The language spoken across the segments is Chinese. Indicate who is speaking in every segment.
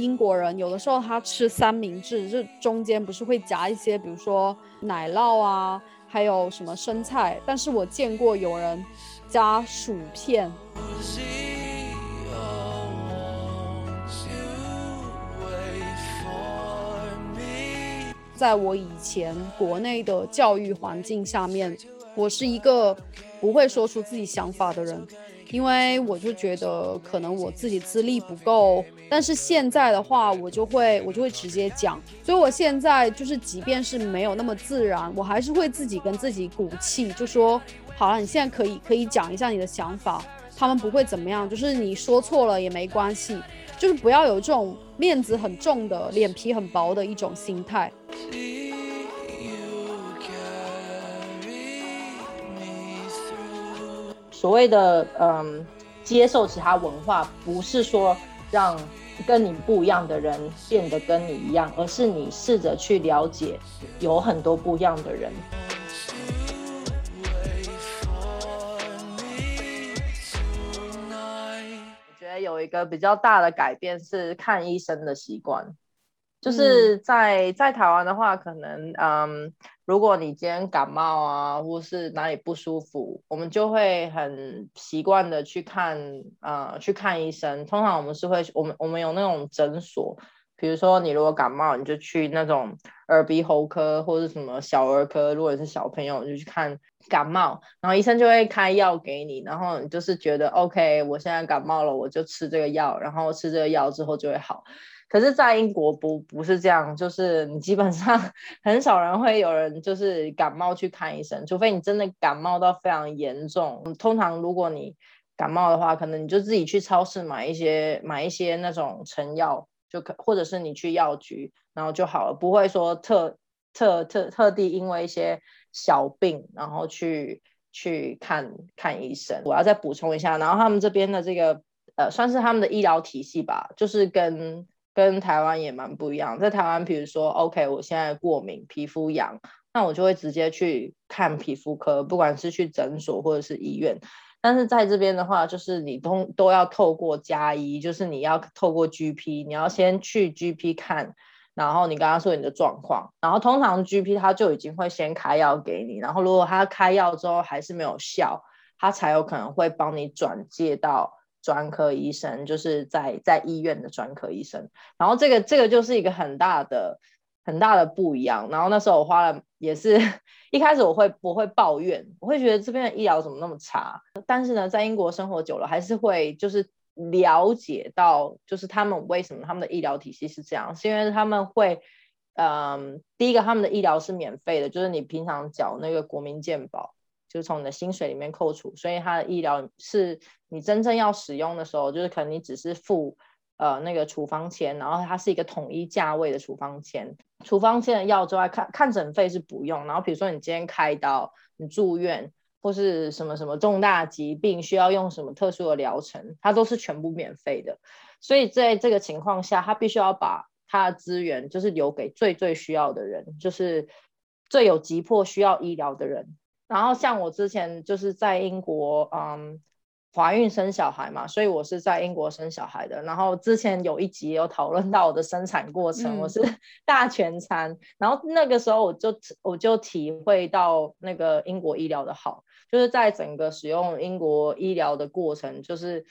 Speaker 1: 英国人有的时候他吃三明治，这中间不是会夹一些，比如说奶酪啊，还有什么生菜，但是我见过有人加薯片。在我以前国内的教育环境下面，我是一个不会说出自己想法的人，因为我就觉得可能我自己资历不够。但是现在的话，我就会我就会直接讲，所以我现在就是即便是没有那么自然，我还是会自己跟自己鼓气，就说好了，你现在可以可以讲一下你的想法，他们不会怎么样，就是你说错了也没关系，就是不要有这种面子很重的、脸皮很薄的一种心态。
Speaker 2: 所谓的嗯，接受其他文化，不是说让跟你不一样的人变得跟你一样，而是你试着去了解有很多不一样的人。我觉得有一个比较大的改变是看医生的习惯。就是在在台湾的话，可能嗯，如果你今天感冒啊，或是哪里不舒服，我们就会很习惯的去看呃去看医生。通常我们是会我们我们有那种诊所，比如说你如果感冒，你就去那种耳鼻喉科或者什么小儿科。如果是小朋友，你就去看感冒，然后医生就会开药给你，然后你就是觉得 OK，我现在感冒了，我就吃这个药，然后吃这个药之后就会好。可是，在英国不不是这样，就是你基本上很少人会有人就是感冒去看医生，除非你真的感冒到非常严重。通常如果你感冒的话，可能你就自己去超市买一些买一些那种成药，就可或者是你去药局，然后就好了，不会说特特特特地因为一些小病然后去去看看医生。我要再补充一下，然后他们这边的这个呃，算是他们的医疗体系吧，就是跟跟台湾也蛮不一样，在台湾，比如说，OK，我现在过敏，皮肤痒，那我就会直接去看皮肤科，不管是去诊所或者是医院。但是在这边的话，就是你通都要透过加医，就是你要透过 GP，你要先去 GP 看，然后你跟他说你的状况，然后通常 GP 他就已经会先开药给你，然后如果他开药之后还是没有效，他才有可能会帮你转介到。专科医生就是在在医院的专科医生，然后这个这个就是一个很大的很大的不一样。然后那时候我花了也是 一开始我会我会抱怨，我会觉得这边的医疗怎么那么差。但是呢，在英国生活久了，还是会就是了解到，就是他们为什么他们的医疗体系是这样，是因为他们会，嗯，第一个他们的医疗是免费的，就是你平常缴那个国民健保。就是从你的薪水里面扣除，所以它的医疗是你真正要使用的时候，就是可能你只是付呃那个处方签，然后它是一个统一价位的处方签。处方签的药之外，看看诊费是不用。然后比如说你今天开刀，你住院或是什么什么重大疾病需要用什么特殊的疗程，它都是全部免费的。所以在这个情况下，他必须要把他的资源就是留给最最需要的人，就是最有急迫需要医疗的人。然后像我之前就是在英国，嗯，怀孕生小孩嘛，所以我是在英国生小孩的。然后之前有一集有讨论到我的生产过程，我是 大全餐。然后那个时候我就我就体会到那个英国医疗的好，就是在整个使用英国医疗的过程，就是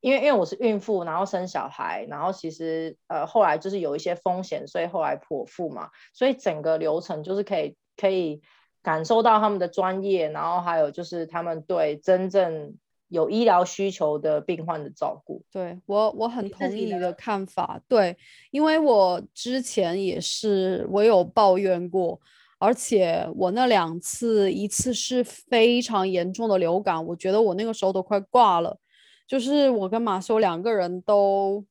Speaker 2: 因为因为我是孕妇，然后生小孩，然后其实呃后来就是有一些风险，所以后来剖腹嘛，所以整个流程就是可以可以。感受到他们的专业，然后还有就是他们对真正有医疗需求的病患的照顾。
Speaker 1: 对我，我很同意你的看法。对，因为我之前也是，我有抱怨过，而且我那两次，一次是非常严重的流感，我觉得我那个时候都快挂了。就是我跟马修两个人都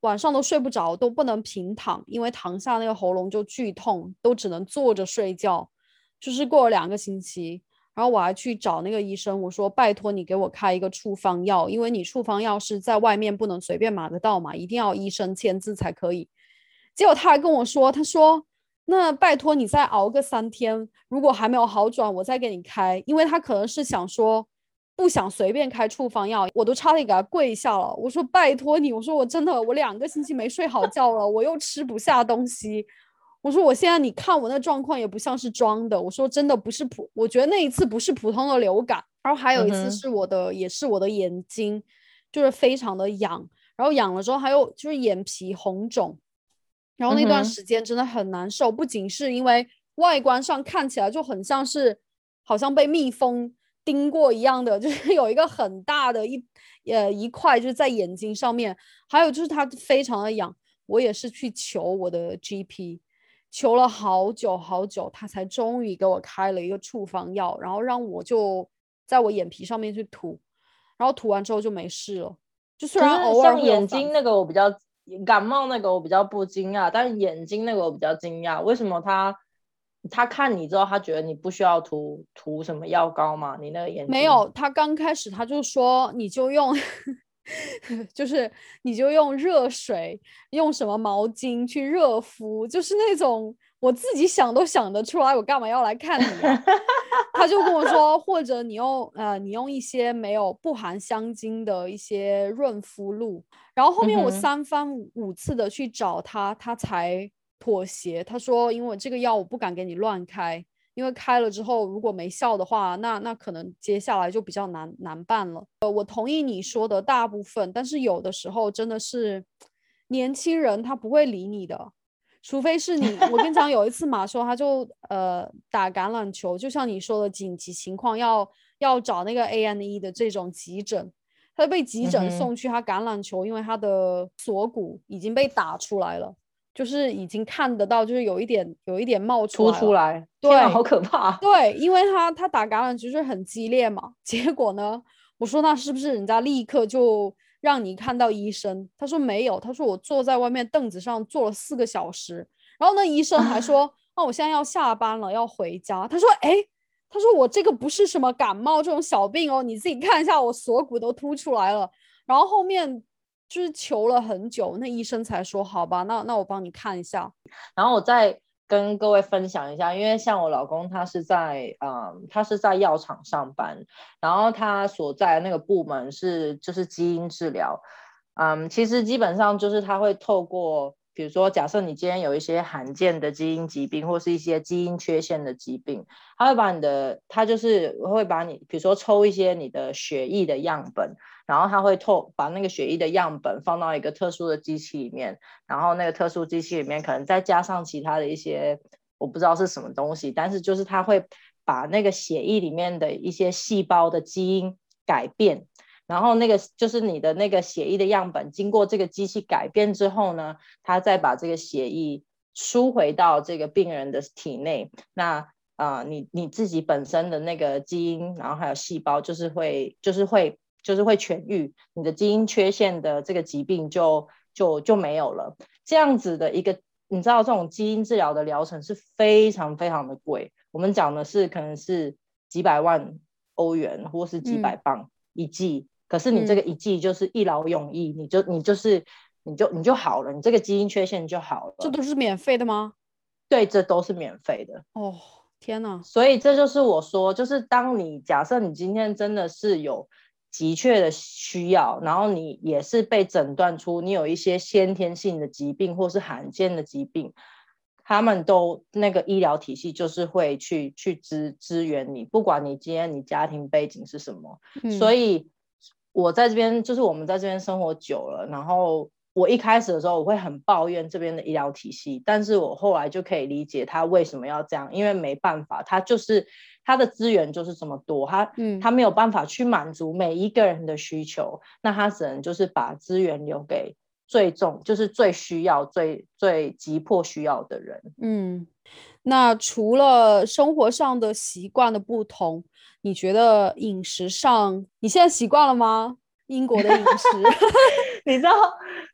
Speaker 1: 晚上都睡不着，都不能平躺，因为躺下那个喉咙就剧痛，都只能坐着睡觉。就是过了两个星期，然后我还去找那个医生，我说拜托你给我开一个处方药，因为你处方药是在外面不能随便买得到嘛，一定要医生签字才可以。结果他还跟我说，他说那拜托你再熬个三天，如果还没有好转，我再给你开，因为他可能是想说，不想随便开处方药，我都差点给他跪下了。我说拜托你，我说我真的我两个星期没睡好觉了，我又吃不下东西。我说我现在你看我那状况也不像是装的。我说真的不是普，我觉得那一次不是普通的流感。然后还有一次是我的，也是我的眼睛，就是非常的痒，然后痒了之后还有就是眼皮红肿，然后那段时间真的很难受。不仅是因为外观上看起来就很像是好像被蜜蜂叮过一样的，就是有一个很大的一呃一块就是在眼睛上面，还有就是它非常的痒。我也是去求我的 GP。求了好久好久，他才终于给我开了一个处方药，然后让我就在我眼皮上面去涂，然后涂完之后就没事了。就虽然偶尔
Speaker 2: 眼睛那个我比较感冒那个我比较不惊讶，但是眼睛那个我比较惊讶。为什么他他看你之后，他觉得你不需要涂涂什么药膏吗？你那个眼睛
Speaker 1: 没有，他刚开始他就说你就用。就是你就用热水，用什么毛巾去热敷，就是那种我自己想都想得出来，我干嘛要来看你？他就跟我说，或者你用呃，你用一些没有不含香精的一些润肤露。然后后面我三番五次的去找他，他才妥协。他说，因为这个药我不敢给你乱开。因为开了之后，如果没效的话，那那可能接下来就比较难难办了。呃，我同意你说的大部分，但是有的时候真的是年轻人他不会理你的，除非是你。我跟你讲，有一次马修他就呃打橄榄球，就像你说的紧急情况要要找那个 A N E 的这种急诊，他被急诊送去，他橄榄球因为他的锁骨已经被打出来了。就是已经看得到，就是有一点有一点冒
Speaker 2: 出出来，
Speaker 1: 对，
Speaker 2: 好可怕。
Speaker 1: 对，因为他他打橄榄球是很激烈嘛，结果呢，我说那是不是人家立刻就让你看到医生？他说没有，他说我坐在外面凳子上坐了四个小时，然后那医生还 说，那我现在要下班了，要回家。他说，哎，他说我这个不是什么感冒这种小病哦，你自己看一下，我锁骨都凸出来了，然后后面。就是求了很久，那医生才说好吧，那那我帮你看一下。
Speaker 2: 然后我再跟各位分享一下，因为像我老公他是在嗯，他是在药厂上班，然后他所在那个部门是就是基因治疗，嗯，其实基本上就是他会透过，比如说假设你今天有一些罕见的基因疾病或是一些基因缺陷的疾病，他会把你的他就是会把你，比如说抽一些你的血液的样本。然后他会透把那个血液的样本放到一个特殊的机器里面，然后那个特殊机器里面可能再加上其他的一些我不知道是什么东西，但是就是他会把那个血液里面的一些细胞的基因改变，然后那个就是你的那个血液的样本经过这个机器改变之后呢，它再把这个血液输回到这个病人的体内，那啊你你自己本身的那个基因，然后还有细胞就是会就是会。就是会痊愈，你的基因缺陷的这个疾病就就就没有了。这样子的一个，你知道这种基因治疗的疗程是非常非常的贵。我们讲的是可能是几百万欧元或是几百磅一剂，可是你这个一剂就是一劳永逸，你就你就是你就你就好了，你这个基因缺陷就好了。
Speaker 1: 这都是免费的吗？
Speaker 2: 对，这都是免费的。
Speaker 1: 哦，天哪！
Speaker 2: 所以这就是我说，就是当你假设你今天真的是有。急确的需要，然后你也是被诊断出你有一些先天性的疾病或是罕见的疾病，他们都那个医疗体系就是会去去支支援你，不管你今天你家庭背景是什么。所以，我在这边就是我们在这边生活久了，然后我一开始的时候我会很抱怨这边的医疗体系，但是我后来就可以理解他为什么要这样，因为没办法，他就是。他的资源就是这么多，他嗯，他没有办法去满足每一个人的需求，那他只能就是把资源留给最重，就是最需要、最最急迫需要的人。
Speaker 1: 嗯，那除了生活上的习惯的不同，你觉得饮食上你现在习惯了吗？英国的饮食，
Speaker 2: 你知道，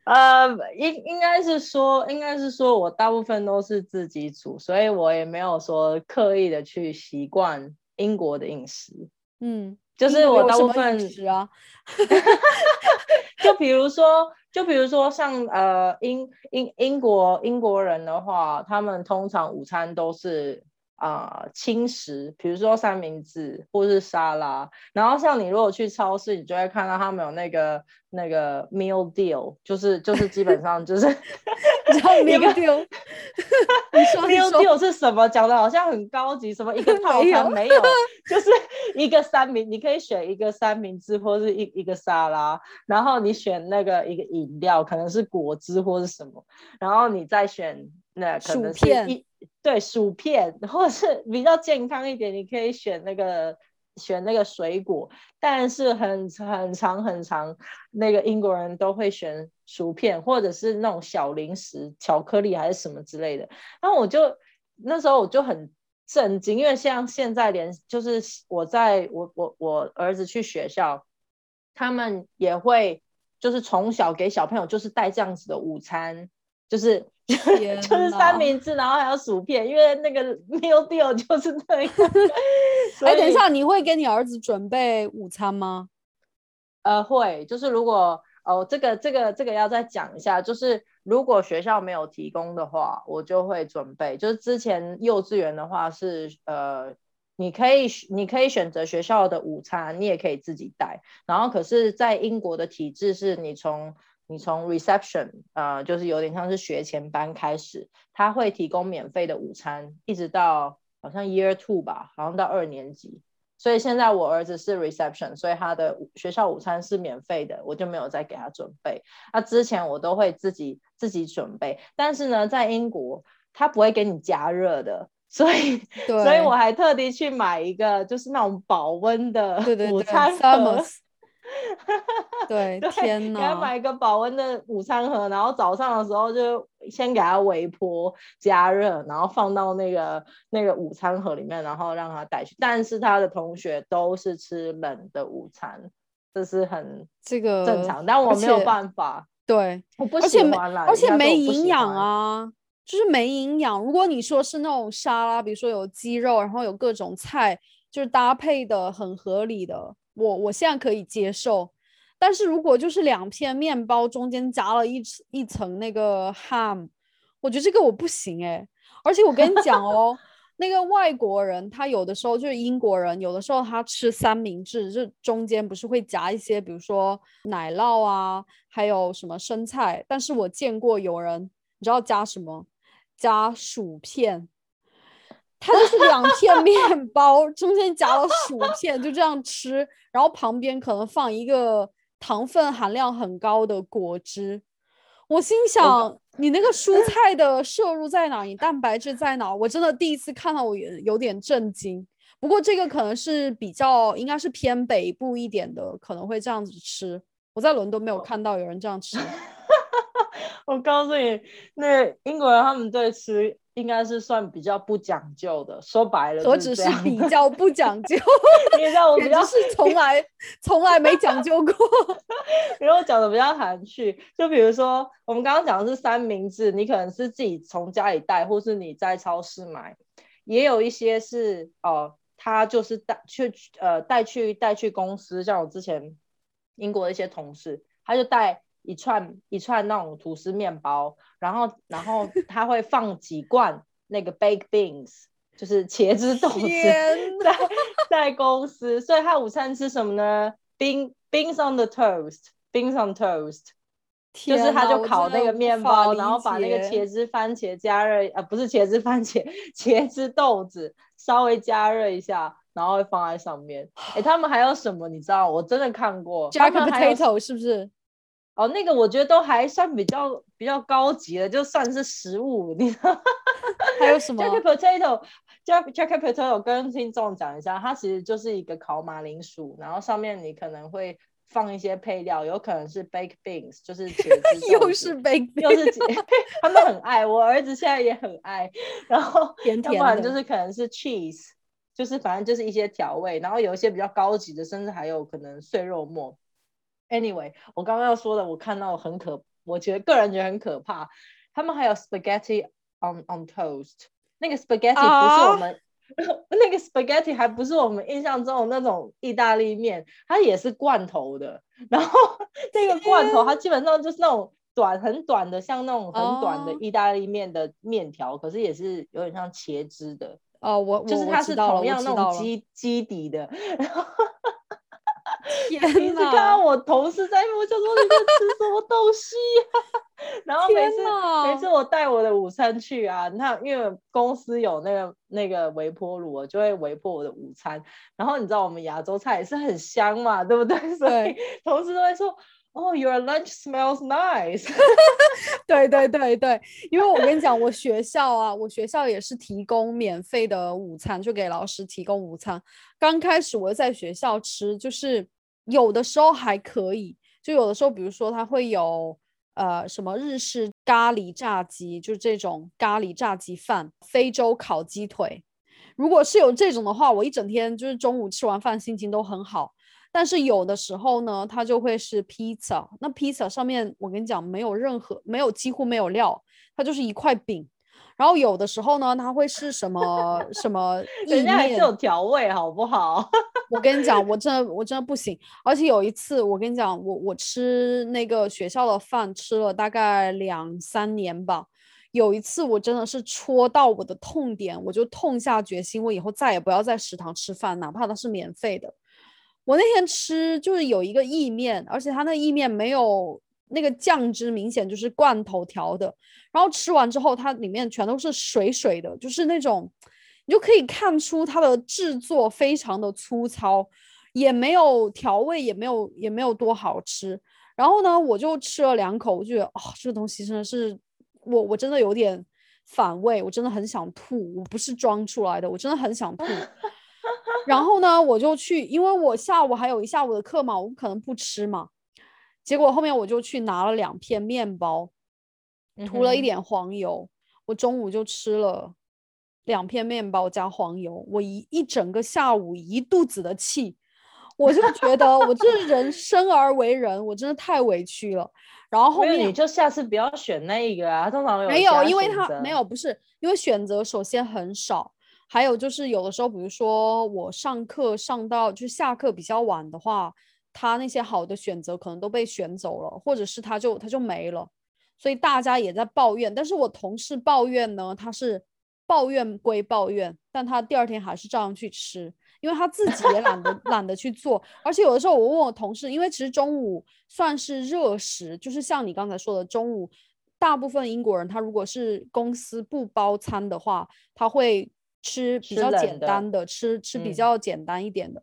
Speaker 2: 呃，应应该是说，应该是说我大部分都是自己煮，所以我也没有说刻意的去习惯英国的饮食。
Speaker 1: 嗯，
Speaker 2: 就是我大部分
Speaker 1: 食啊，
Speaker 2: 就比如说，就比如说像呃英英英国英国人的话，他们通常午餐都是啊轻食，比如说三明治或是沙拉。然后像你如果去超市，你就会看到他们有那个那个 meal deal，就是就是基本上就是
Speaker 1: 一个 deal。你说
Speaker 2: meal deal 是什么？讲的好像很高级，什么一个 套餐没有，就是一个三明，你可以选一个三明治或是一一个沙拉，然后你选那个一个饮料，可能是果汁或是什么，然后你再选那可能是一。对薯片，或是比较健康一点，你可以选那个选那个水果，但是很很长很长，那个英国人都会选薯片，或者是那种小零食，巧克力还是什么之类的。然后我就那时候我就很震惊，因为像现在连就是我在我我我儿子去学校，他们也会就是从小给小朋友就是带这样子的午餐，就是。就是三明治，然后还有薯片，因为那个 meal deal 就是那样。
Speaker 1: 哎，等一下，你会给你儿子准备午餐吗？
Speaker 2: 呃，会，就是如果哦，这个这个这个要再讲一下，就是如果学校没有提供的话，我就会准备。就是之前幼稚园的话是呃，你可以你可以选择学校的午餐，你也可以自己带。然后可是，在英国的体制是你从你从 reception，呃，就是有点像是学前班开始，他会提供免费的午餐，一直到好像 year two 吧，好像到二年级。所以现在我儿子是 reception，所以他的学校午餐是免费的，我就没有再给他准备。那之前我都会自己自己准备，但是呢，在英国他不会给你加热的，所以所以我还特地去买一个就是那种保温的午餐盒。
Speaker 1: 对，天哪！
Speaker 2: 给他买一个保温的午餐盒，然后早上的时候就先给他微波加热，然后放到那个那个午餐盒里面，然后让他带去。但是他的同学都是吃冷的午餐，这是很
Speaker 1: 这个
Speaker 2: 正常，但我没有办法。
Speaker 1: 对，
Speaker 2: 我不喜欢啦，
Speaker 1: 而且没营养啊，就是没营养。如果你说是那种沙拉，比如说有鸡肉，然后有各种菜，就是搭配的很合理的。我我现在可以接受，但是如果就是两片面包中间夹了一一层那个 ham，我觉得这个我不行哎。而且我跟你讲哦，那个外国人他有的时候就是英国人，有的时候他吃三明治，就中间不是会夹一些，比如说奶酪啊，还有什么生菜。但是我见过有人，你知道加什么？加薯片。它就是两片面包，中间夹了薯片，就这样吃，然后旁边可能放一个糖分含量很高的果汁。我心想，你那个蔬 菜的摄入在哪？你蛋白质在哪？我真的第一次看到，我有有点震惊。不过这个可能是比较，应该是偏北部一点的，可能会这样子吃。我在伦敦没有看到有人这样吃。
Speaker 2: 我告诉你，那英国人他们对吃。应该是算比较不讲究的，说白了，
Speaker 1: 我只是比较不讲究？
Speaker 2: 你知道我比较
Speaker 1: 是从来从来没讲究过。
Speaker 2: 因为我讲的比较含蓄，就比如说我们刚刚讲的是三明治，你可能是自己从家里带，或是你在超市买，也有一些是哦，他就是带去呃带去带去公司，像我之前英国的一些同事，他就带。一串一串那种吐司面包，然后然后他会放几罐那个 baked beans，就是茄子豆子在在公司，所以他午餐吃什么呢？bean beans on the toast，beans on toast，就是他就烤那个面包，然后把那个茄子番茄加热，呃不是茄子番茄，茄子豆子稍微加热一下，然后会放在上面。哎，他们还有什么？你知道？我真的看过
Speaker 1: ，jack potato 是不是？
Speaker 2: 哦，那个我觉得都还算比较比较高级的，就算是食物。你
Speaker 1: 还有什么
Speaker 2: ？Jack potato，Jack Jack potato，跟听众讲一下，它其实就是一个烤马铃薯，然后上面你可能会放一些配料，有可能是 baked beans，就是茄子，
Speaker 1: 又是 baked，
Speaker 2: 又是他们很爱，我儿子现在也很爱。然后
Speaker 1: 甜甜
Speaker 2: 要不然就是可能是 cheese，就是反正就是一些调味，然后有一些比较高级的，甚至还有可能碎肉末。Anyway，我刚刚要说的，我看到很可，我觉得个人觉得很可怕。他们还有 spaghetti on on toast，那个 spaghetti 不是我们 那个 spaghetti 还不是我们印象中的那种意大利面，它也是罐头的。然后 这个罐头它基本上就是那种短很短的，像那种很短的意大利面的面条，可是也是有点像茄汁的。
Speaker 1: 哦，我
Speaker 2: 就是它是同样那种基基底的。
Speaker 1: 天
Speaker 2: 哪！看到我同事在，我就说你在吃什么东西呀？然后每次每次我带我的午餐去啊，那因为公司有那个那个微波炉，我就会微波我的午餐。然后你知道我们亚洲菜也是很香嘛，对不对？所以同事都会说。哦，Your lunch smells nice。
Speaker 1: 对对对对，因为我跟你讲，我学校啊，我学校也是提供免费的午餐，就给老师提供午餐。刚开始我在学校吃，就是有的时候还可以，就有的时候，比如说它会有呃什么日式咖喱炸鸡，就这种咖喱炸鸡饭，非洲烤鸡腿。如果是有这种的话，我一整天就是中午吃完饭心情都很好。但是有的时候呢，它就会是披萨。那披萨上面，我跟你讲，没有任何，没有几乎没有料，它就是一块饼。然后有的时候呢，它会是什么什么
Speaker 2: 人家还是有调味，好不好？
Speaker 1: 我跟你讲，我真的我真的不行。而且有一次，我跟你讲，我我吃那个学校的饭吃了大概两三年吧。有一次我真的是戳到我的痛点，我就痛下决心，我以后再也不要在食堂吃饭，哪怕它是免费的。我那天吃就是有一个意面，而且它那意面没有那个酱汁，明显就是罐头调的。然后吃完之后，它里面全都是水水的，就是那种你就可以看出它的制作非常的粗糙，也没有调味，也没有也没有多好吃。然后呢，我就吃了两口，我觉得哦，这个东西真的是我我真的有点反胃，我真的很想吐，我不是装出来的，我真的很想吐。然后呢，我就去，因为我下午还有一下午的课嘛，我不可能不吃嘛。结果后面我就去拿了两片面包，涂了一点黄油。我中午就吃了两片面包加黄油，我一一整个下午一肚子的气，我就觉得我这人生而为人，我真的太委屈了。然后后面
Speaker 2: 你就下次不要选那个啊，通常
Speaker 1: 没有，因为他没有，不是因为选择首先很少。还有就是有的时候，比如说我上课上到就下课比较晚的话，他那些好的选择可能都被选走了，或者是他就他就没了，所以大家也在抱怨。但是我同事抱怨呢，他是抱怨归抱怨，但他第二天还是照样去吃，因为他自己也懒得懒得去做。而且有的时候我问我同事，因为其实中午算是热食，就是像你刚才说的，中午大部分英国人他如果是公司不包餐的话，他会。吃比较简单的，吃吃比较简单一点的。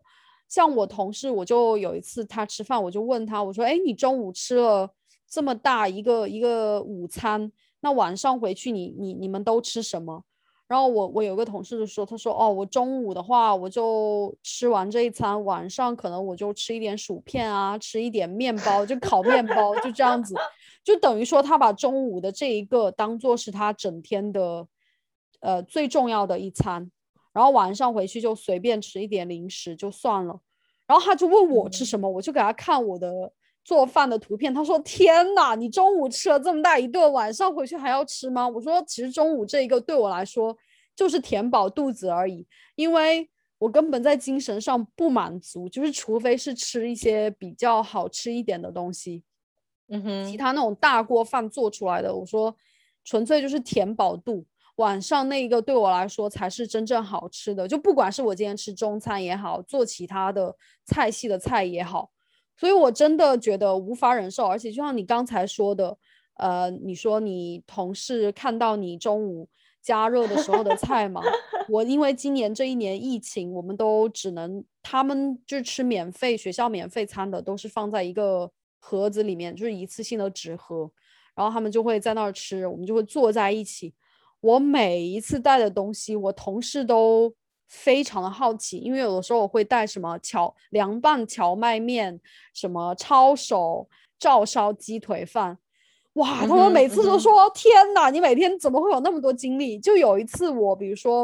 Speaker 1: 像我同事，我就有一次他吃饭，我就问他，我说：“哎，你中午吃了这么大一个一个午餐，那晚上回去你你你们都吃什么？”然后我我有个同事就说：“他说哦，我中午的话，我就吃完这一餐，晚上可能我就吃一点薯片啊，吃一点面包，就烤面包，就这样子，就等于说他把中午的这一个当做是他整天的。”呃，最重要的一餐，然后晚上回去就随便吃一点零食就算了。然后他就问我吃什么，我就给他看我的做饭的图片。他说：“天哪，你中午吃了这么大一顿，晚上回去还要吃吗？”我说：“其实中午这一个对我来说就是填饱肚子而已，因为我根本在精神上不满足，就是除非是吃一些比较好吃一点的东西，
Speaker 2: 嗯哼，
Speaker 1: 其他那种大锅饭做出来的，我说纯粹就是填饱肚。”晚上那一个对我来说才是真正好吃的，就不管是我今天吃中餐也好，做其他的菜系的菜也好，所以我真的觉得无法忍受。而且就像你刚才说的，呃，你说你同事看到你中午加热的时候的菜嘛，我因为今年这一年疫情，我们都只能他们就吃免费学校免费餐的，都是放在一个盒子里面，就是一次性的纸盒，然后他们就会在那儿吃，我们就会坐在一起。我每一次带的东西，我同事都非常的好奇，因为有的时候我会带什么荞凉拌荞麦面，什么抄手照烧鸡腿饭，哇，他们每次都说天哪，你每天怎么会有那么多精力？就有一次我，比如说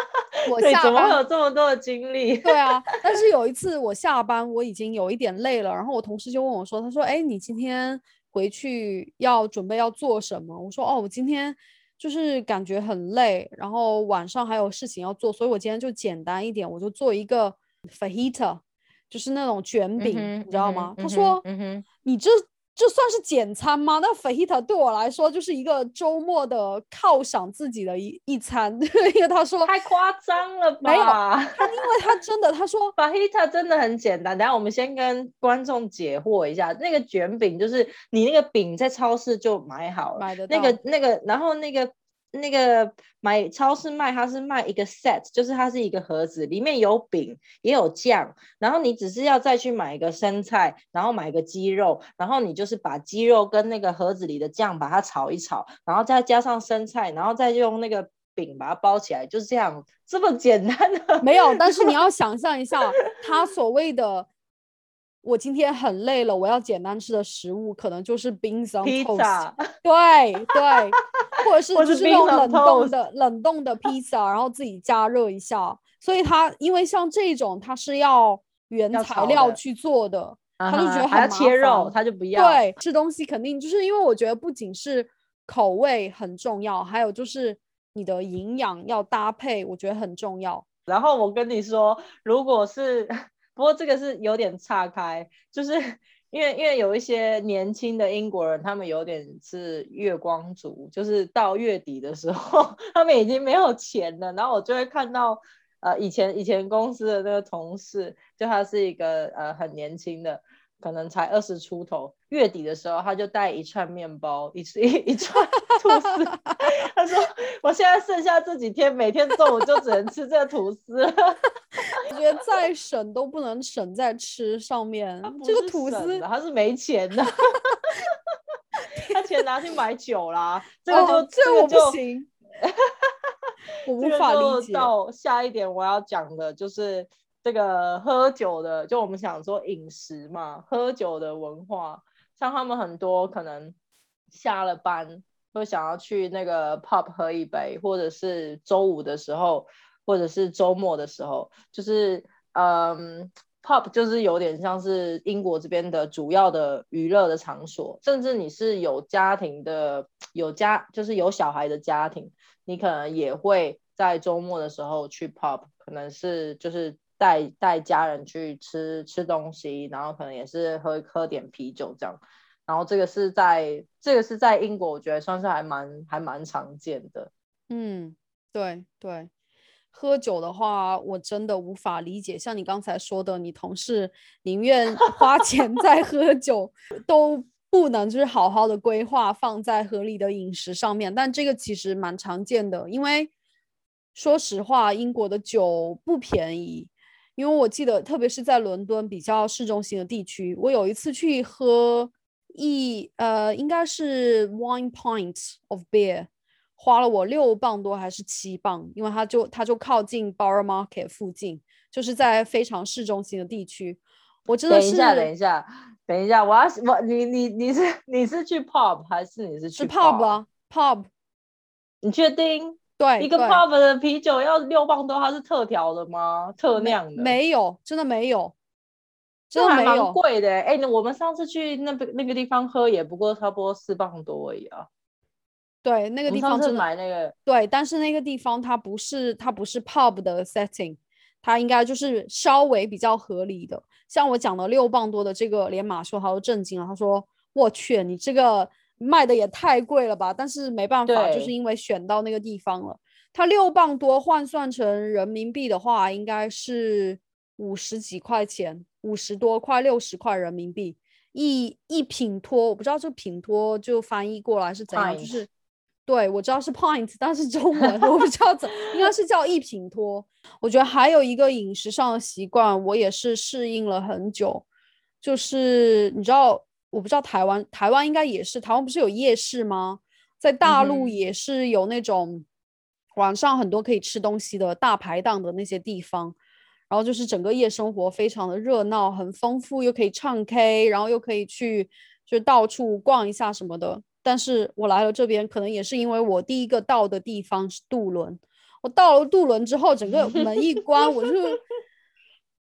Speaker 1: 我下
Speaker 2: 班怎么会有这么多的精力？
Speaker 1: 对啊，但是有一次我下班我已经有一点累了，然后我同事就问我说，他说，哎，你今天回去要准备要做什么？我说，哦，我今天。就是感觉很累，然后晚上还有事情要做，所以我今天就简单一点，我就做一个 fajita，就是那种卷饼，你知道吗？他说：“你这这算是简餐吗？那 fajita 对我来说就是一个周末的犒赏自己的一一餐，因为他说
Speaker 2: 太夸张了吧？
Speaker 1: 没有，他因为他真的他说
Speaker 2: fajita 真的很简单。等下我们先跟观众解惑一下，那个卷饼就是你那个饼在超市就买好了，
Speaker 1: 买的
Speaker 2: 那个那个，然后那个。那个买超市卖，它是卖一个 set，就是它是一个盒子，里面有饼也有酱，然后你只是要再去买一个生菜，然后买个鸡肉，然后你就是把鸡肉跟那个盒子里的酱把它炒一炒，然后再加上生菜，然后再用那个饼把它包起来，就是这样这么简单的。
Speaker 1: 没有，但是你 要想象一下，它所谓的。我今天很累了，我要简单吃的食物可能就是冰箱
Speaker 2: 披萨，
Speaker 1: 对对，或者是就是那种冷冻的冷冻的披萨，然后自己加热一下。所以它因为像这种，它是要原材料去做的，他就觉得很
Speaker 2: 切肉，他就不要。
Speaker 1: 对，吃东西肯定就是因为我觉得不仅是口味很重要，还有就是你的营养要搭配，我觉得很重要。
Speaker 2: 然后我跟你说，如果是。不过这个是有点岔开，就是 因为因为有一些年轻的英国人，他们有点是月光族，就是到月底的时候，他们已经没有钱了，然后我就会看到，呃，以前以前公司的那个同事，就他是一个呃很年轻的。可能才二十出头，月底的时候他就带一串面包，一一 一串吐司。他说：“我现在剩下这几天，每天中午就只能吃这个吐司了。”
Speaker 1: 我觉得再省都不能省在吃上面。这个吐司
Speaker 2: 他是没钱的，他钱拿去买酒啦。这个就这
Speaker 1: 个不行，我无法理解。
Speaker 2: 到下一点我要讲的就是。这个喝酒的，就我们想说饮食嘛，喝酒的文化，像他们很多可能下了班会想要去那个 pub 喝一杯，或者是周五的时候，或者是周末的时候，就是嗯，pub 就是有点像是英国这边的主要的娱乐的场所，甚至你是有家庭的，有家就是有小孩的家庭，你可能也会在周末的时候去 pub，可能是就是。带带家人去吃吃东西，然后可能也是喝喝点啤酒这样，然后这个是在这个是在英国，我觉得算是还蛮还蛮常见的。
Speaker 1: 嗯，对对，喝酒的话，我真的无法理解。像你刚才说的，你同事宁愿花钱在喝酒，都不能就是好好的规划放在合理的饮食上面。但这个其实蛮常见的，因为说实话，英国的酒不便宜。因为我记得，特别是在伦敦比较市中心的地区，我有一次去喝一呃，应该是 one pint of beer，花了我六磅多还是七磅，因为它就它就靠近 Borough Market 附近，就是在非常市中心的地区。我真的是
Speaker 2: 等一下，等一下，等一下，我要我你你你是你是去 pub 还是你是去
Speaker 1: pub 啊 pub？
Speaker 2: 你确定？
Speaker 1: 对，
Speaker 2: 一个 pub 的啤酒要六磅多，它是特调的吗？特酿的？
Speaker 1: 没有，真的没有，真的没有。
Speaker 2: 贵的哎，那我们上次去那个那个地方喝，也不过差不多四磅多而已啊。
Speaker 1: 对，那个地方真
Speaker 2: 的买那个。
Speaker 1: 对，但是那个地方它不是它不是 pub 的 setting，它应该就是稍微比较合理的。像我讲的六磅多的这个，连马修他都震惊了，他说：“我去，你这个。”卖的也太贵了吧，但是没办法，就是因为选到那个地方了。它六磅多换算成人民币的话，应该是五十几块钱，五十多块六十块人民币一一品托。我不知道这品托就翻译过来是怎样，就是对我知道是 point，但是中文我不知道怎，应该是叫一品托。我觉得还有一个饮食上的习惯，我也是适应了很久，就是你知道。我不知道台湾，台湾应该也是。台湾不是有夜市吗？在大陆也是有那种晚上很多可以吃东西的大排档的那些地方，然后就是整个夜生活非常的热闹，很丰富，又可以唱 K，然后又可以去就到处逛一下什么的。但是我来了这边，可能也是因为我第一个到的地方是渡轮，我到了渡轮之后，整个门一关，我就。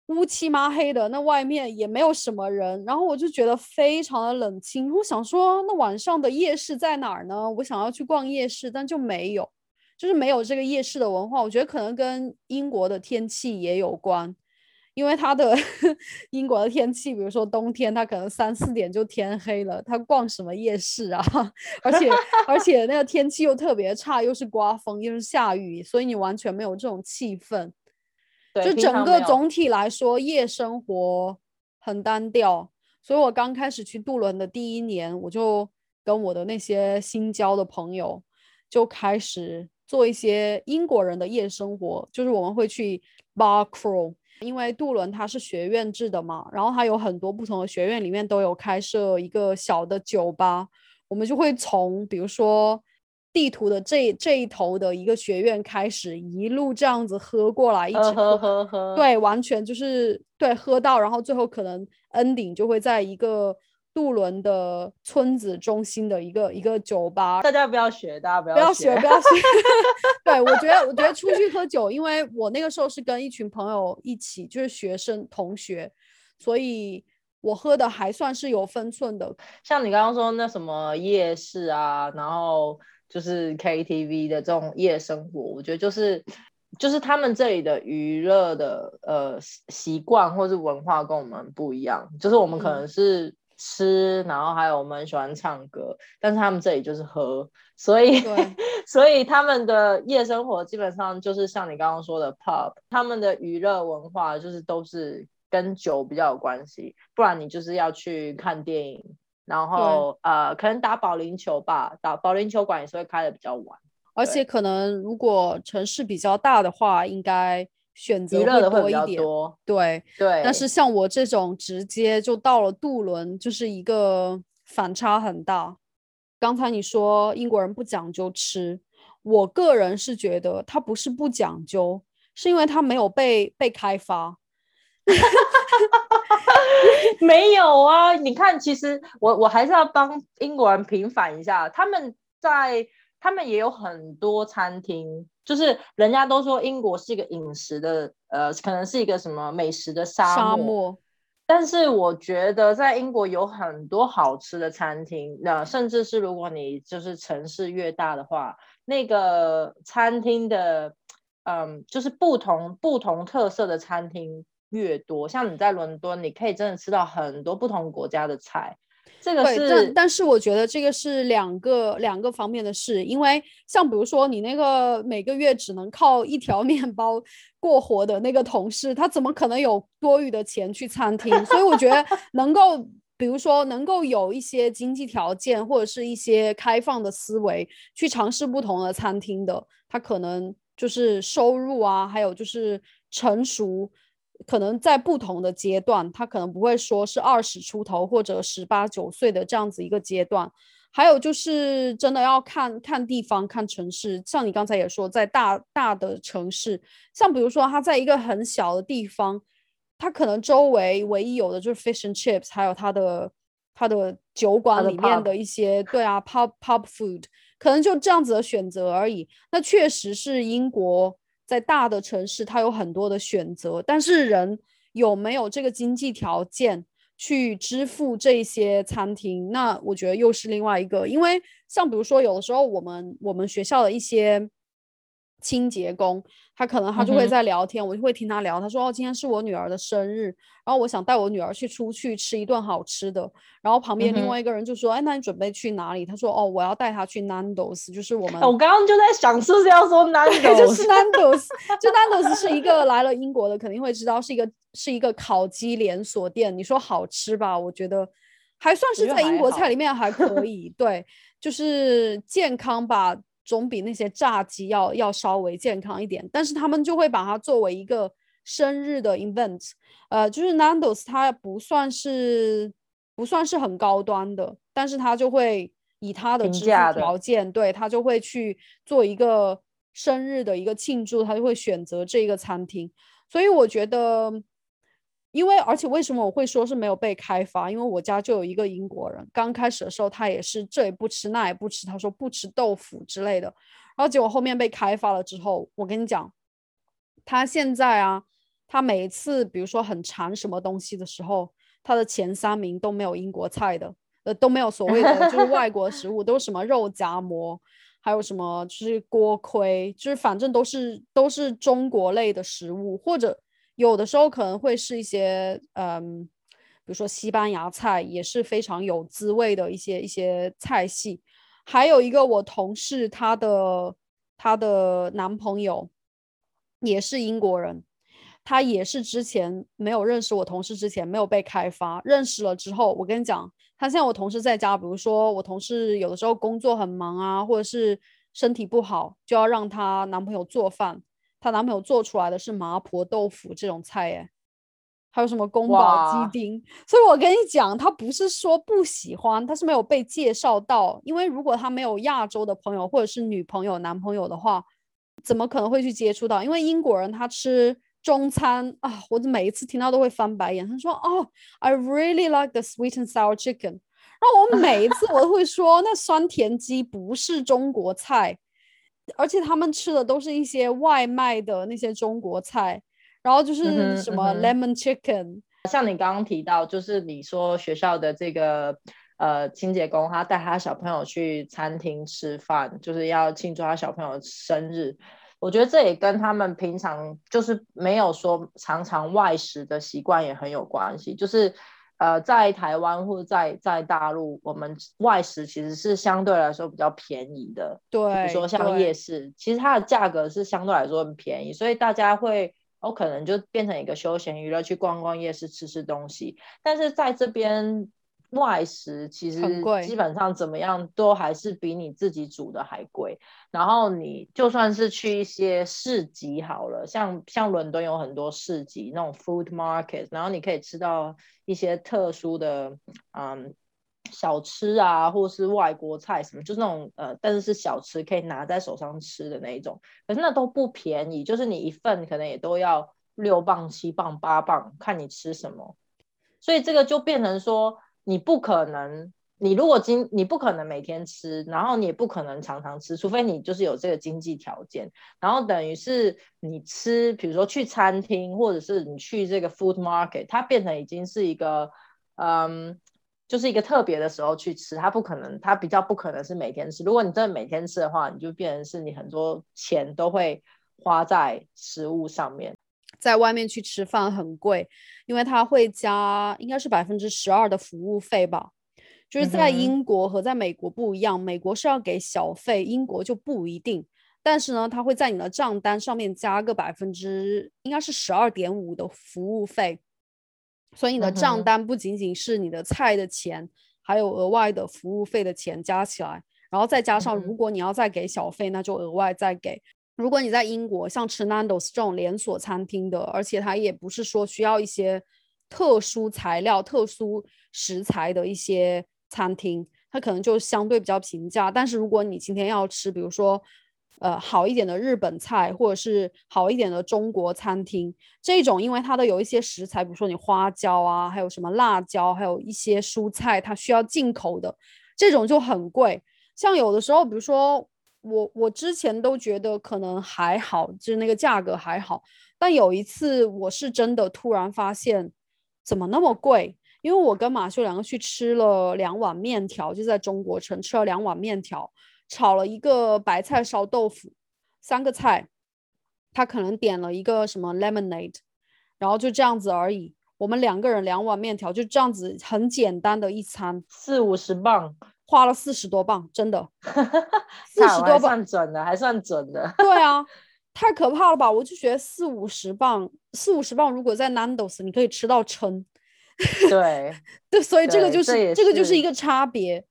Speaker 1: 乌漆麻黑的，那外面也没有什么人，然后我就觉得非常的冷清。我想说，那晚上的夜市在哪儿呢？我想要去逛夜市，但就没有，就是没有这个夜市的文化。我觉得可能跟英国的天气也有关，因为它的 英国的天气，比如说冬天，它可能三四点就天黑了，它逛什么夜市啊？而且 而且那个天气又特别差，又是刮风又是下雨，所以你完全没有这种气氛。就整个总体来说，夜生活很单调。所以我刚开始去杜伦的第一年，我就跟我的那些新交的朋友就开始做一些英国人的夜生活，就是我们会去 bar crawl。因为杜伦它是学院制的嘛，然后它有很多不同的学院里面都有开设一个小的酒吧，我们就会从比如说地图的这这一头的一个学院开始，一路这样子喝过来，一直
Speaker 2: 喝喝喝，
Speaker 1: 对，完全就是对喝到，然后最后可能 ending 就会在一个。渡轮的村子中心的一个一个酒吧，
Speaker 2: 大家不要学，大家不
Speaker 1: 要不
Speaker 2: 要
Speaker 1: 学，不要学。对我觉得，我觉得出去喝酒，因为我那个时候是跟一群朋友一起，就是学生同学，所以我喝的还算是有分寸的。
Speaker 2: 像你刚刚说那什么夜市啊，然后就是 KTV 的这种夜生活，我觉得就是就是他们这里的娱乐的呃习惯或是文化跟我们不一样，就是我们可能是。吃，然后还有我们喜欢唱歌，但是他们这里就是喝，所以 所以他们的夜生活基本上就是像你刚刚说的 pub，他们的娱乐文化就是都是跟酒比较有关系，不然你就是要去看电影，然后呃可能打保龄球吧，打保龄球馆也是会开的比较晚，
Speaker 1: 而且可能如果城市比较大的话，应该。选择
Speaker 2: 会
Speaker 1: 多一点，对
Speaker 2: 对。
Speaker 1: 但是像我这种直接就到了渡轮，就是一个反差很大。刚才你说英国人不讲究吃，我个人是觉得他不是不讲究，是因为他没有被被开发。
Speaker 2: 没有啊，你看，其实我我还是要帮英国人平反一下，他们在他们也有很多餐厅。就是人家都说英国是一个饮食的，呃，可能是一个什么美食的沙漠。但是我觉得在英国有很多好吃的餐厅，那甚至是如果你就是城市越大的话，那个餐厅的，嗯，就是不同不同特色的餐厅越多。像你在伦敦，你可以真的吃到很多不同国家的菜。这个是，
Speaker 1: 但但是我觉得这个是两个两个方面的事，因为像比如说你那个每个月只能靠一条面包过活的那个同事，他怎么可能有多余的钱去餐厅？所以我觉得 能够，比如说能够有一些经济条件或者是一些开放的思维去尝试不同的餐厅的，他可能就是收入啊，还有就是成熟。可能在不同的阶段，他可能不会说是二十出头或者十八九岁的这样子一个阶段。还有就是真的要看看地方、看城市。像你刚才也说，在大大的城市，像比如说他在一个很小的地方，他可能周围唯一有的就是 fish and chips，还有他的他的酒馆里面的一些对啊 pub pub food，可能就这样子的选择而已。那确实是英国。在大的城市，它有很多的选择，但是人有没有这个经济条件去支付这些餐厅？那我觉得又是另外一个。因为像比如说，有的时候我们我们学校的一些。清洁工，他可能他就会在聊天，我就会听他聊。他说：“哦，今天是我女儿的生日，然后我想带我女儿去出去吃一顿好吃的。”然后旁边另外一个人就说：“哎，那你准备去哪里？”他说：“哦，我要带她去 Nando's，就是我们……
Speaker 2: 我刚刚就在想，是不是要说 Nando's？
Speaker 1: 就是 Nando's，就 Nando's 是一个来了英国的肯定会知道，是一个是一个烤鸡连锁店。你说好吃吧？我觉得还算是在英国菜里面还可以。对，就是健康吧。”总比那些炸鸡要要稍微健康一点，但是他们就会把它作为一个生日的 event，呃，就是 Nando's 它不算是不算是很高端的，但是他就会以他的支付条件，对他就会去做一个生日的一个庆祝，他就会选择这个餐厅，所以我觉得。因为，而且为什么我会说是没有被开发？因为我家就有一个英国人，刚开始的时候他也是这也不吃那也不吃，他说不吃豆腐之类的。然后结果后面被开发了之后，我跟你讲，他现在啊，他每一次比如说很馋什么东西的时候，他的前三名都没有英国菜的，呃都没有所谓的就是 外国食物，都是什么肉夹馍，还有什么就是锅盔，就是反正都是都是中国类的食物或者。有的时候可能会是一些嗯，比如说西班牙菜，也是非常有滋味的一些一些菜系。还有一个我同事，她的她的男朋友也是英国人。他也是之前没有认识我同事之前没有被开发，认识了之后，我跟你讲，他现在我同事在家，比如说我同事有的时候工作很忙啊，或者是身体不好，就要让她男朋友做饭，她男朋友做出来的是麻婆豆腐这种菜，哎，还有什么宫保鸡丁，所以我跟你讲，他不是说不喜欢，他是没有被介绍到，因为如果他没有亚洲的朋友或者是女朋友、男朋友的话，怎么可能会去接触到？因为英国人他吃。中餐啊，我每一次听到都会翻白眼。他说：“哦，I really like the sweet and sour chicken。”然后我每一次我都会说：“那酸甜鸡不是中国菜，而且他们吃的都是一些外卖的那些中国菜。”然后就是什么 lemon chicken。
Speaker 2: 像你刚刚提到，就是你说学校的这个呃清洁工，他带他小朋友去餐厅吃饭，就是要庆祝他小朋友生日。我觉得这也跟他们平常就是没有说常常外食的习惯也很有关系。就是，呃，在台湾或者在在大陆，我们外食其实是相对来说比较便宜的。
Speaker 1: 对，
Speaker 2: 比如说像夜市，其实它的价格是相对来说很便宜，所以大家会，有可能就变成一个休闲娱乐，去逛逛夜市，吃吃东西。但是在这边。外食其实基本上怎么样都还是比你自己煮的还贵。然后你就算是去一些市集好了，像像伦敦有很多市集那种 food market，然后你可以吃到一些特殊的嗯小吃啊，或是外国菜什么，就是那种呃，但是是小吃可以拿在手上吃的那一种。可是那都不便宜，就是你一份可能也都要六磅、七磅、八磅，看你吃什么。所以这个就变成说。你不可能，你如果今你不可能每天吃，然后你也不可能常常吃，除非你就是有这个经济条件。然后等于是你吃，比如说去餐厅，或者是你去这个 food market，它变成已经是一个，嗯，就是一个特别的时候去吃，它不可能，它比较不可能是每天吃。如果你真的每天吃的话，你就变成是你很多钱都会花在食物上面。
Speaker 1: 在外面去吃饭很贵，因为它会加，应该是百分之十二的服务费吧。就是在英国和在美国不一样，美国是要给小费，英国就不一定。但是呢，他会在你的账单上面加个百分之，应该是十二点五的服务费。所以你的账单不仅仅是你的菜的钱，还有额外的服务费的钱加起来，然后再加上如果你要再给小费，那就额外再给。如果你在英国，像吃 Nando's 这种连锁餐厅的，而且它也不是说需要一些特殊材料、特殊食材的一些餐厅，它可能就相对比较平价。但是如果你今天要吃，比如说，呃，好一点的日本菜，或者是好一点的中国餐厅，这种因为它的有一些食材，比如说你花椒啊，还有什么辣椒，还有一些蔬菜，它需要进口的，这种就很贵。像有的时候，比如说。我我之前都觉得可能还好，就是那个价格还好，但有一次我是真的突然发现，怎么那么贵？因为我跟马修两个去吃了两碗面条，就在中国城吃了两碗面条，炒了一个白菜烧豆腐，三个菜，他可能点了一个什么 lemonade，然后就这样子而已。我们两个人两碗面条就这样子很简单的一餐，
Speaker 2: 四五十磅。
Speaker 1: 花了四十多磅，真的，四十多磅
Speaker 2: 算准的，还算准的。
Speaker 1: 对啊，太可怕了吧？我就觉得四五十磅，四五十磅，如果在 Nando's，你可以吃到撑。
Speaker 2: 对
Speaker 1: 对，所以这个就是这个就
Speaker 2: 是
Speaker 1: 一个差别。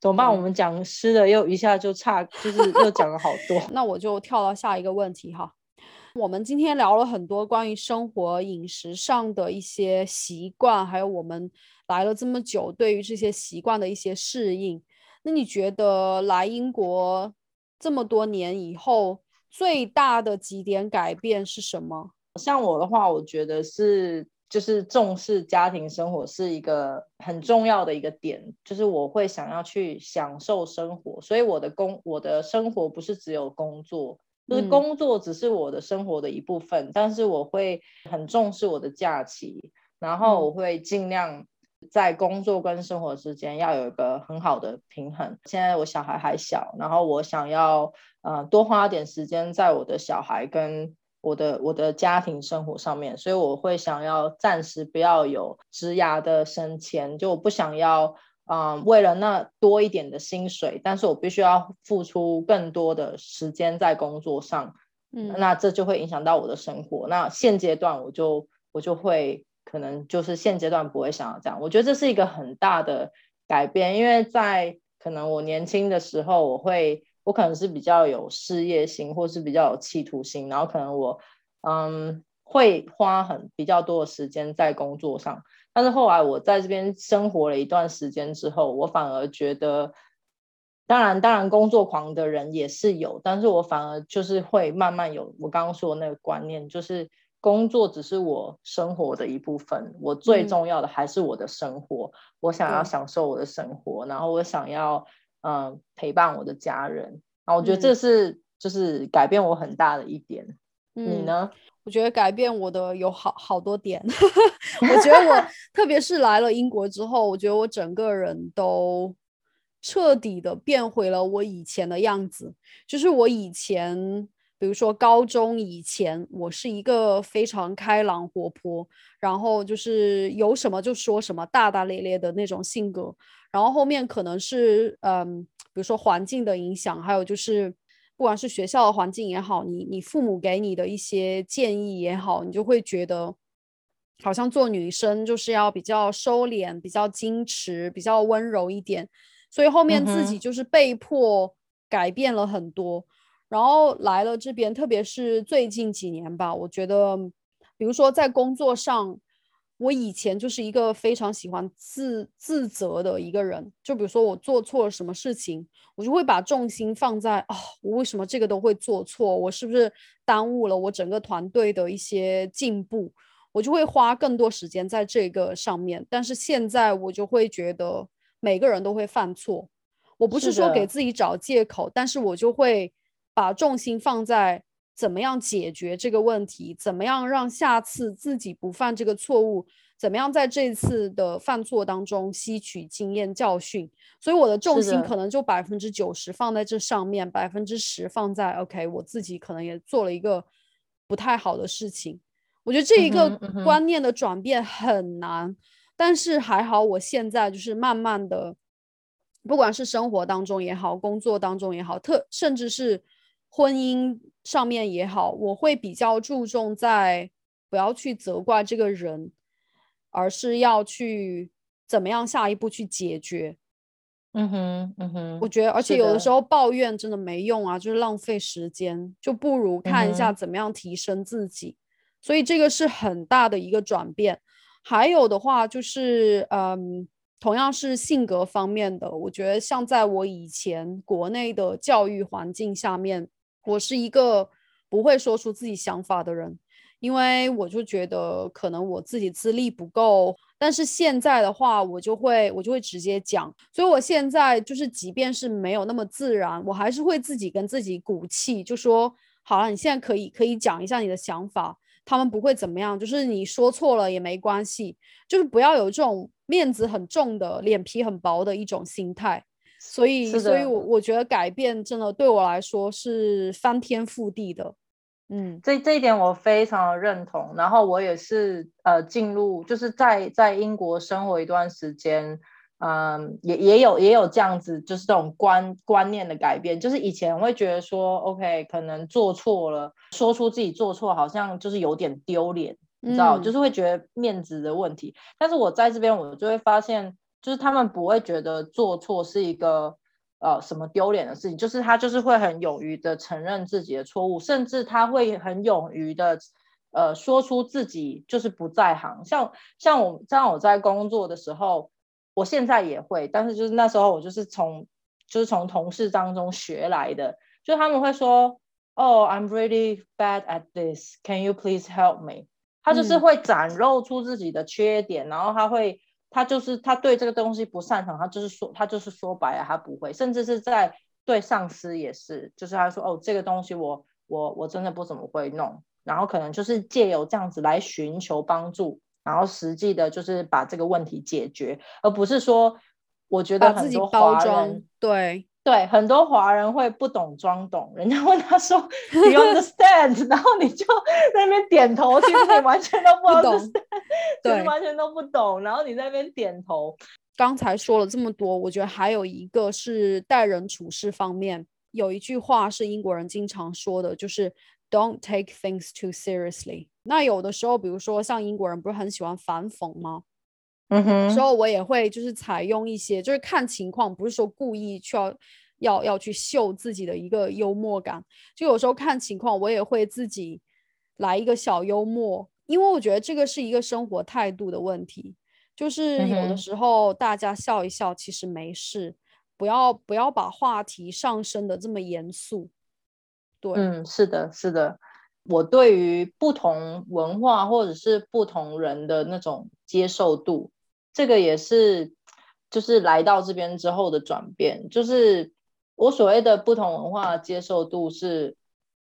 Speaker 2: 怎么办？我们讲吃的又一下就差，就是又讲了好多。
Speaker 1: 那我就跳到下一个问题哈。我们今天聊了很多关于生活饮食上的一些习惯，还有我们。来了这么久，对于这些习惯的一些适应，那你觉得来英国这么多年以后，最大的几点改变是什么？
Speaker 2: 像我的话，我觉得是就是重视家庭生活是一个很重要的一个点，就是我会想要去享受生活，所以我的工我的生活不是只有工作，就是工作只是我的生活的一部分，但是我会很重视我的假期，然后我会尽量。在工作跟生活之间要有一个很好的平衡。现在我小孩还小，然后我想要呃多花点时间在我的小孩跟我的我的家庭生活上面，所以我会想要暂时不要有职涯的升迁，就我不想要，嗯，为了那多一点的薪水，但是我必须要付出更多的时间在工作上，嗯，那这就会影响到我的生活。那现阶段我就我就会可能就是现阶段不会想要这样，我觉得这是一个很大的改变，因为在可能我年轻的时候我会。我可能是比较有事业心，或是比较有企图心，然后可能我嗯会花很比较多的时间在工作上。但是后来我在这边生活了一段时间之后，我反而觉得，当然当然工作狂的人也是有，但是我反而就是会慢慢有我刚刚说的那个观念，就是工作只是我生活的一部分，我最重要的还是我的生活。我想要享受我的生活，然后我想要。嗯，陪伴我的家人，啊，我觉得这是就是改变我很大的一点。你呢？
Speaker 1: 我觉得改变我的有好好多点。我觉得我特别是来了英国之后，我觉得我整个人都彻底的变回了我以前的样子。就是我以前，比如说高中以前，我是一个非常开朗活泼，然后就是有什么就说什么，大大咧咧的那种性格。然后后面可能是嗯，比如说环境的影响，还有就是不管是学校的环境也好，你你父母给你的一些建议也好，你就会觉得好像做女生就是要比较收敛、比较矜持、比较温柔一点。所以后面自己就是被迫改变了很多。然后来了这边，特别是最近几年吧，我觉得，比如说在工作上。我以前就是一个非常喜欢自自责的一个人，就比如说我做错了什么事情，我就会把重心放在哦，我为什么这个都会做错？我是不是耽误了我整个团队的一些进步？我就会花更多时间在这个上面。但是现在我就会觉得每个人都会犯错，我不是说给自己找借口，但是我就会把重心放在。怎么样解决这个问题？怎么样让下次自己不犯这个错误？怎么样在这次的犯错当中吸取经验教训？所以我的重心可能就百分之九十放在这上面，百分之十放在 OK，我自己可能也做了一个不太好的事情。我觉得这一个观念的转变很难，但是还好，我现在就是慢慢的，不管是生活当中也好，工作当中也好，特甚至是婚姻。上面也好，我会比较注重在不要去责怪这个人，而是要去怎么样下一步去解决。
Speaker 2: 嗯哼，嗯哼，
Speaker 1: 我觉得，而且有的时候抱怨真的没用啊，就是浪费时间，就不如看一下怎么样提升自己。所以这个是很大的一个转变。还有的话就是，嗯，同样是性格方面的，我觉得像在我以前国内的教育环境下面。我是一个不会说出自己想法的人，因为我就觉得可能我自己资历不够。但是现在的话，我就会我就会直接讲。所以我现在就是，即便是没有那么自然，我还是会自己跟自己鼓气，就说好了，你现在可以可以讲一下你的想法，他们不会怎么样，就是你说错了也没关系，就是不要有这种面子很重的、脸皮很薄的一种心态。所以，所以我我觉得改变真的对我来说是翻天覆地的，嗯，
Speaker 2: 这这一点我非常的认同。然后我也是呃进入，就是在在英国生活一段时间，嗯，也也有也有这样子，就是这种观观念的改变。就是以前会觉得说，OK，可能做错了，说出自己做错，好像就是有点丢脸，你知道，就是会觉得面子的问题。但是我在这边，我就会发现。就是他们不会觉得做错是一个呃什么丢脸的事情，就是他就是会很勇于的承认自己的错误，甚至他会很勇于的呃说出自己就是不在行。像像我像我在工作的时候，我现在也会，但是就是那时候我就是从就是从同事当中学来的，就他们会说哦，I'm really bad at this. Can you please help me？他就是会展露出自己的缺点，然后他会。他就是他对这个东西不擅长，他就是说他就是说白了，他不会，甚至是在对上司也是，就是他说哦，这个东西我我我真的不怎么会弄，然后可能就是借由这样子来寻求帮助，然后实际的就是把这个问题解决，而不是说我觉得很多
Speaker 1: 包装对
Speaker 2: 对，很多华人会不懂装懂，人家问他说 “You understand”，然后你就在那边点头，其实你完全都不懂，对，完全都不懂，然后你在那边点头。
Speaker 1: 刚才说了这么多，我觉得还有一个是待人处事方面，有一句话是英国人经常说的，就是 “Don't take things too seriously”。那有的时候，比如说像英国人不是很喜欢反讽吗？
Speaker 2: 嗯哼，
Speaker 1: 时候我也会就是采用一些，就是看情况，不是说故意去要要要去秀自己的一个幽默感，就有时候看情况，我也会自己来一个小幽默，因为我觉得这个是一个生活态度的问题，就是有的时候大家笑一笑其实没事，不要不要把话题上升的这么严肃。对，
Speaker 2: 嗯，是的，是的。我对于不同文化或者是不同人的那种接受度。这个也是，就是来到这边之后的转变。就是我所谓的不同文化接受度是，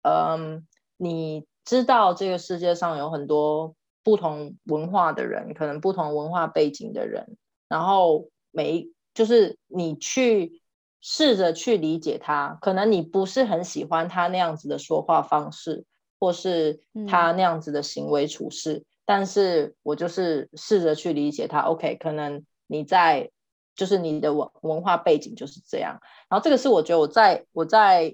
Speaker 2: 嗯，你知道这个世界上有很多不同文化的人，可能不同文化背景的人，然后每就是你去试着去理解他，可能你不是很喜欢他那样子的说话方式，或是他那样子的行为处事。但是我就是试着去理解他，OK，可能你在就是你的文文化背景就是这样，然后这个是我觉得我在我在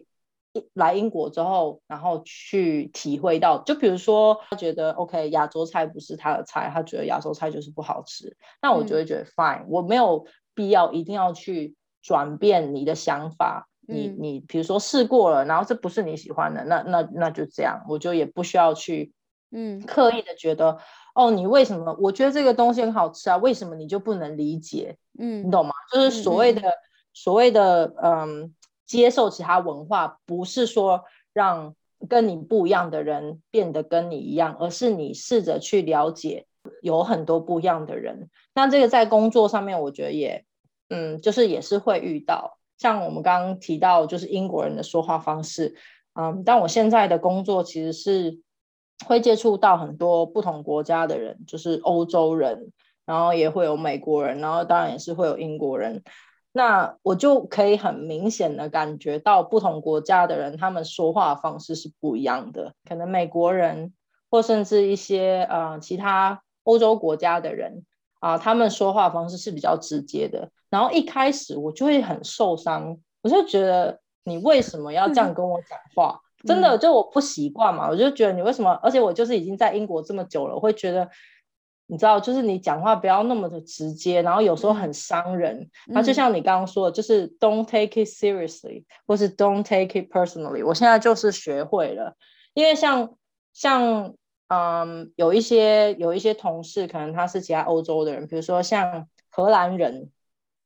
Speaker 2: 来英国之后，然后去体会到，就比如说他觉得 OK 亚洲菜不是他的菜，他觉得亚洲菜就是不好吃，那我就会觉得 Fine，我没有必要一定要去转变你的想法，你你比如说试过了，然后这不是你喜欢的，那那那就这样，我就也不需要去。
Speaker 1: 嗯，
Speaker 2: 刻意的觉得哦，你为什么？我觉得这个东西很好吃啊，为什么你就不能理解？
Speaker 1: 嗯，
Speaker 2: 你懂吗？就是所谓的所谓的嗯，接受其他文化，不是说让跟你不一样的人变得跟你一样，而是你试着去了解有很多不一样的人。那这个在工作上面，我觉得也嗯，就是也是会遇到，像我们刚刚提到，就是英国人的说话方式，嗯，但我现在的工作其实是。会接触到很多不同国家的人，就是欧洲人，然后也会有美国人，然后当然也是会有英国人。那我就可以很明显的感觉到不同国家的人，他们说话方式是不一样的。可能美国人或甚至一些呃其他欧洲国家的人啊，他们说话方式是比较直接的。然后一开始我就会很受伤，我就觉得你为什么要这样跟我讲话？真的就我不习惯嘛，我就觉得你为什么？而且我就是已经在英国这么久了，我会觉得，你知道，就是你讲话不要那么的直接，然后有时候很伤人。那就像你刚刚说的，就是 don't take it seriously，或是 don't take it personally。我现在就是学会了，因为像像嗯，有一些有一些同事，可能他是其他欧洲的人，比如说像荷兰人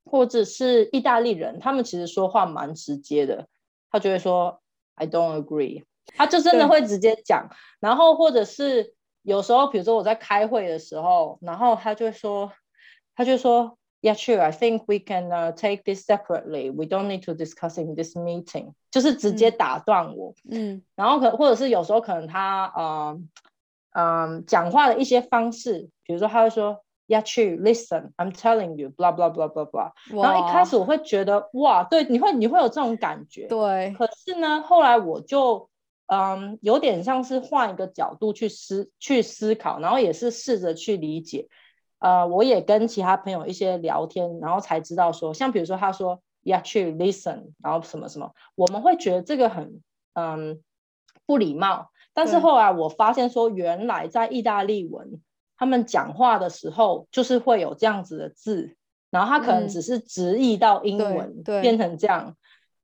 Speaker 2: 或者是意大利人，他们其实说话蛮直接的，他就会说。I don't agree，他就真的会直接讲，然后或者是有时候，比如说我在开会的时候，然后他就说，他就说，Yeah, sure, I think we can take this separately. We don't need to discuss in this meeting. 就是直接打断我，
Speaker 1: 嗯，
Speaker 2: 然后可或者是有时候可能他，嗯嗯，讲话的一些方式，比如说他会说。要去 listen. I'm telling you, blah blah blah blah blah. 然后一开始我会觉得哇，对，你会你会有这种感觉。
Speaker 1: 对。
Speaker 2: 可是呢，后来我就嗯，有点像是换一个角度去思去思考，然后也是试着去理解。呃，我也跟其他朋友一些聊天，然后才知道说，像比如说他说要去 listen，然后什么什么，我们会觉得这个很嗯不礼貌。但是后来我发现说，原来在意大利文。他们讲话的时候，就是会有这样子的字，然后他可能只是直译到英文变成这样，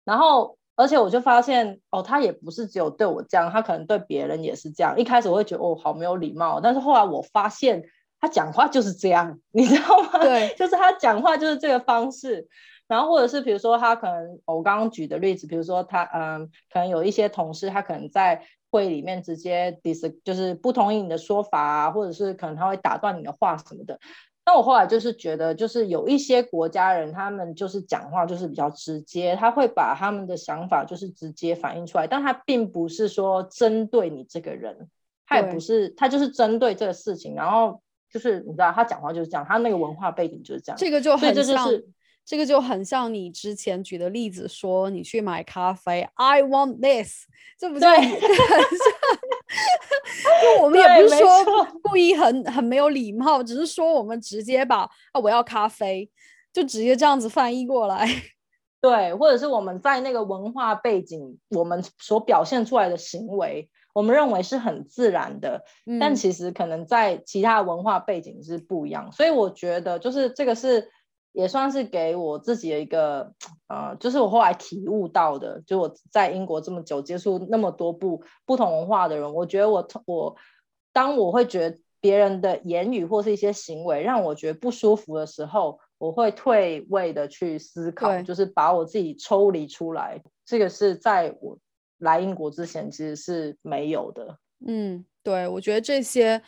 Speaker 2: 然后而且我就发现哦，他也不是只有对我这样，他可能对别人也是这样。一开始我会觉得哦，好没有礼貌，但是后来我发现他讲话就是这样，你知道吗？
Speaker 1: 对，
Speaker 2: 就是他讲话就是这个方式。然后或者是比如说他可能我刚刚举的例子，比如说他嗯，可能有一些同事他可能在。会里面直接 dis 就是不同意你的说法啊，或者是可能他会打断你的话什么的。那我后来就是觉得，就是有一些国家人，他们就是讲话就是比较直接，他会把他们的想法就是直接反映出来，但他并不是说针对你这个人，他也不是，他就是针对这个事情，然后就是你知道他讲话就是这样，他那个文化背景就是这样，
Speaker 1: 这个就很像。这个就很像你之前举的例子，说你去买咖啡，I want this，这不就很像？就我 们也不是说故意很很没有礼貌，只是说我们直接把啊我要咖啡，就直接这样子翻译过来。
Speaker 2: 对，或者是我们在那个文化背景，我们所表现出来的行为，我们认为是很自然的，但其实可能在其他文化背景是不一样。所以我觉得，就是这个是也算是给我自己的一个，呃，就是我后来体悟到的。就我在英国这么久，接触那么多不不同文化的人，我觉得我我当我会觉得别人的言语或是一些行为让我觉得不舒服的时候。我会退位的去思考，就是把我自己抽离出来。这个是在我来英国之前其实是没有的。
Speaker 1: 嗯，对，我觉得这些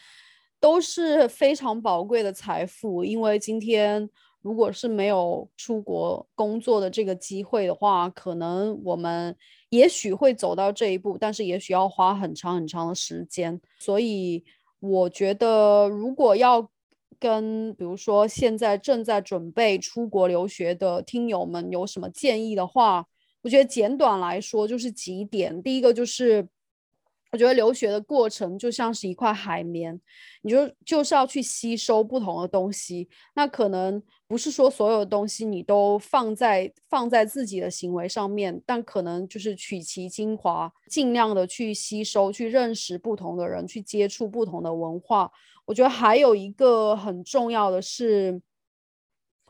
Speaker 1: 都是非常宝贵的财富。因为今天如果是没有出国工作的这个机会的话，可能我们也许会走到这一步，但是也许要花很长很长的时间。所以我觉得，如果要跟比如说现在正在准备出国留学的听友们有什么建议的话，我觉得简短来说就是几点。第一个就是，我觉得留学的过程就像是一块海绵，你就就是要去吸收不同的东西。那可能不是说所有的东西你都放在放在自己的行为上面，但可能就是取其精华，尽量的去吸收，去认识不同的人，去接触不同的文化。我觉得还有一个很重要的是，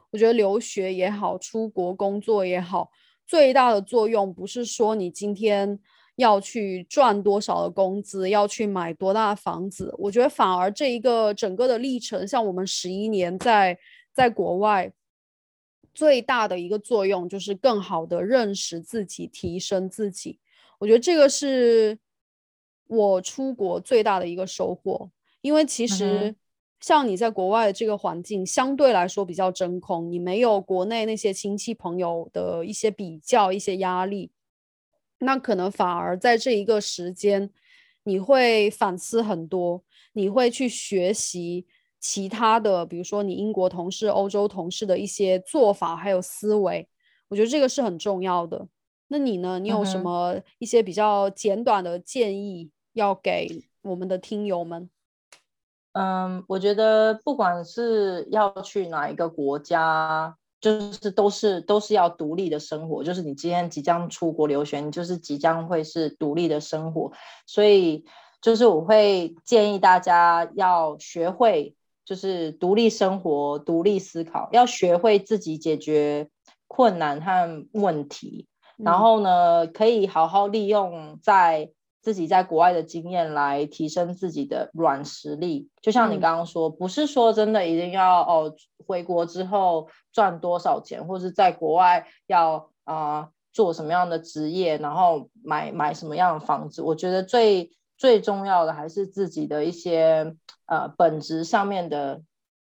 Speaker 1: 我觉得留学也好，出国工作也好，最大的作用不是说你今天要去赚多少的工资，要去买多大的房子。我觉得反而这一个整个的历程，像我们十一年在在国外，最大的一个作用就是更好的认识自己，提升自己。我觉得这个是我出国最大的一个收获。因为其实，像你在国外的这个环境相对来说比较真空，你没有国内那些亲戚朋友的一些比较、一些压力，那可能反而在这一个时间，你会反思很多，你会去学习其他的，比如说你英国同事、欧洲同事的一些做法还有思维，我觉得这个是很重要的。那你呢？你有什么一些比较简短的建议要给我们的听友们？
Speaker 2: 嗯，我觉得不管是要去哪一个国家，就是都是都是要独立的生活。就是你今天即将出国留学，你就是即将会是独立的生活。所以，就是我会建议大家要学会，就是独立生活、独立思考，要学会自己解决困难和问题。然后呢，可以好好利用在。自己在国外的经验来提升自己的软实力，就像你刚刚说，不是说真的一定要哦回国之后赚多少钱，或是在国外要啊做什么样的职业，然后买买什么样的房子。我觉得最最重要的还是自己的一些呃本质上面的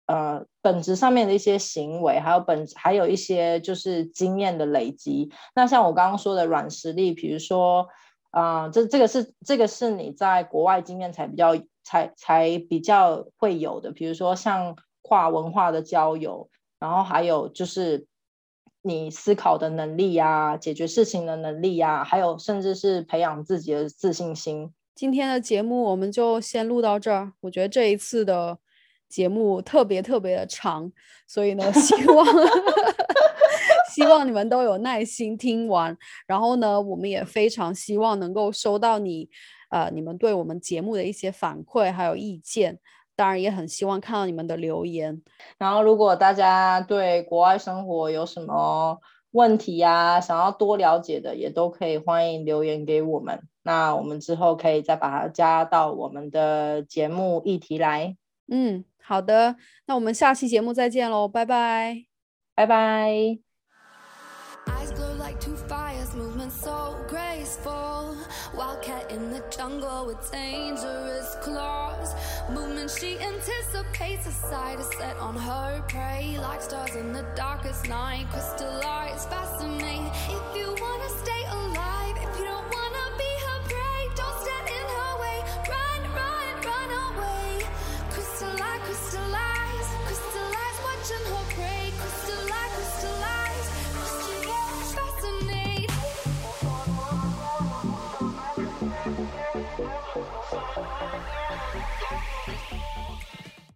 Speaker 2: 呃本质上面的一些行为，还有本还有一些就是经验的累积。那像我刚刚说的软实力，比如说。啊，这这个是这个是你在国外经验才比较才才比较会有的，比如说像跨文化的交友，然后还有就是你思考的能力呀，解决事情的能力呀，还有甚至是培养自己的自信心。
Speaker 1: 今天的节目我们就先录到这儿，我觉得这一次的节目特别特别的长，所以呢，希望。希望你们都有耐心听完，然后呢，我们也非常希望能够收到你，呃，你们对我们节目的一些反馈还有意见，当然也很希望看到你们的留言。
Speaker 2: 然后，如果大家对国外生活有什么问题呀，想要多了解的，也都可以欢迎留言给我们。那我们之后可以再把它加到我们的节目议题来。
Speaker 1: 嗯，好的，那我们下期节目再见喽，拜拜，
Speaker 2: 拜拜。
Speaker 3: Movement so graceful. Wildcat in the jungle with dangerous claws. Movement she anticipates, a sight is set on her prey. Like stars in the darkest night, crystallize, fascinate. If you wanna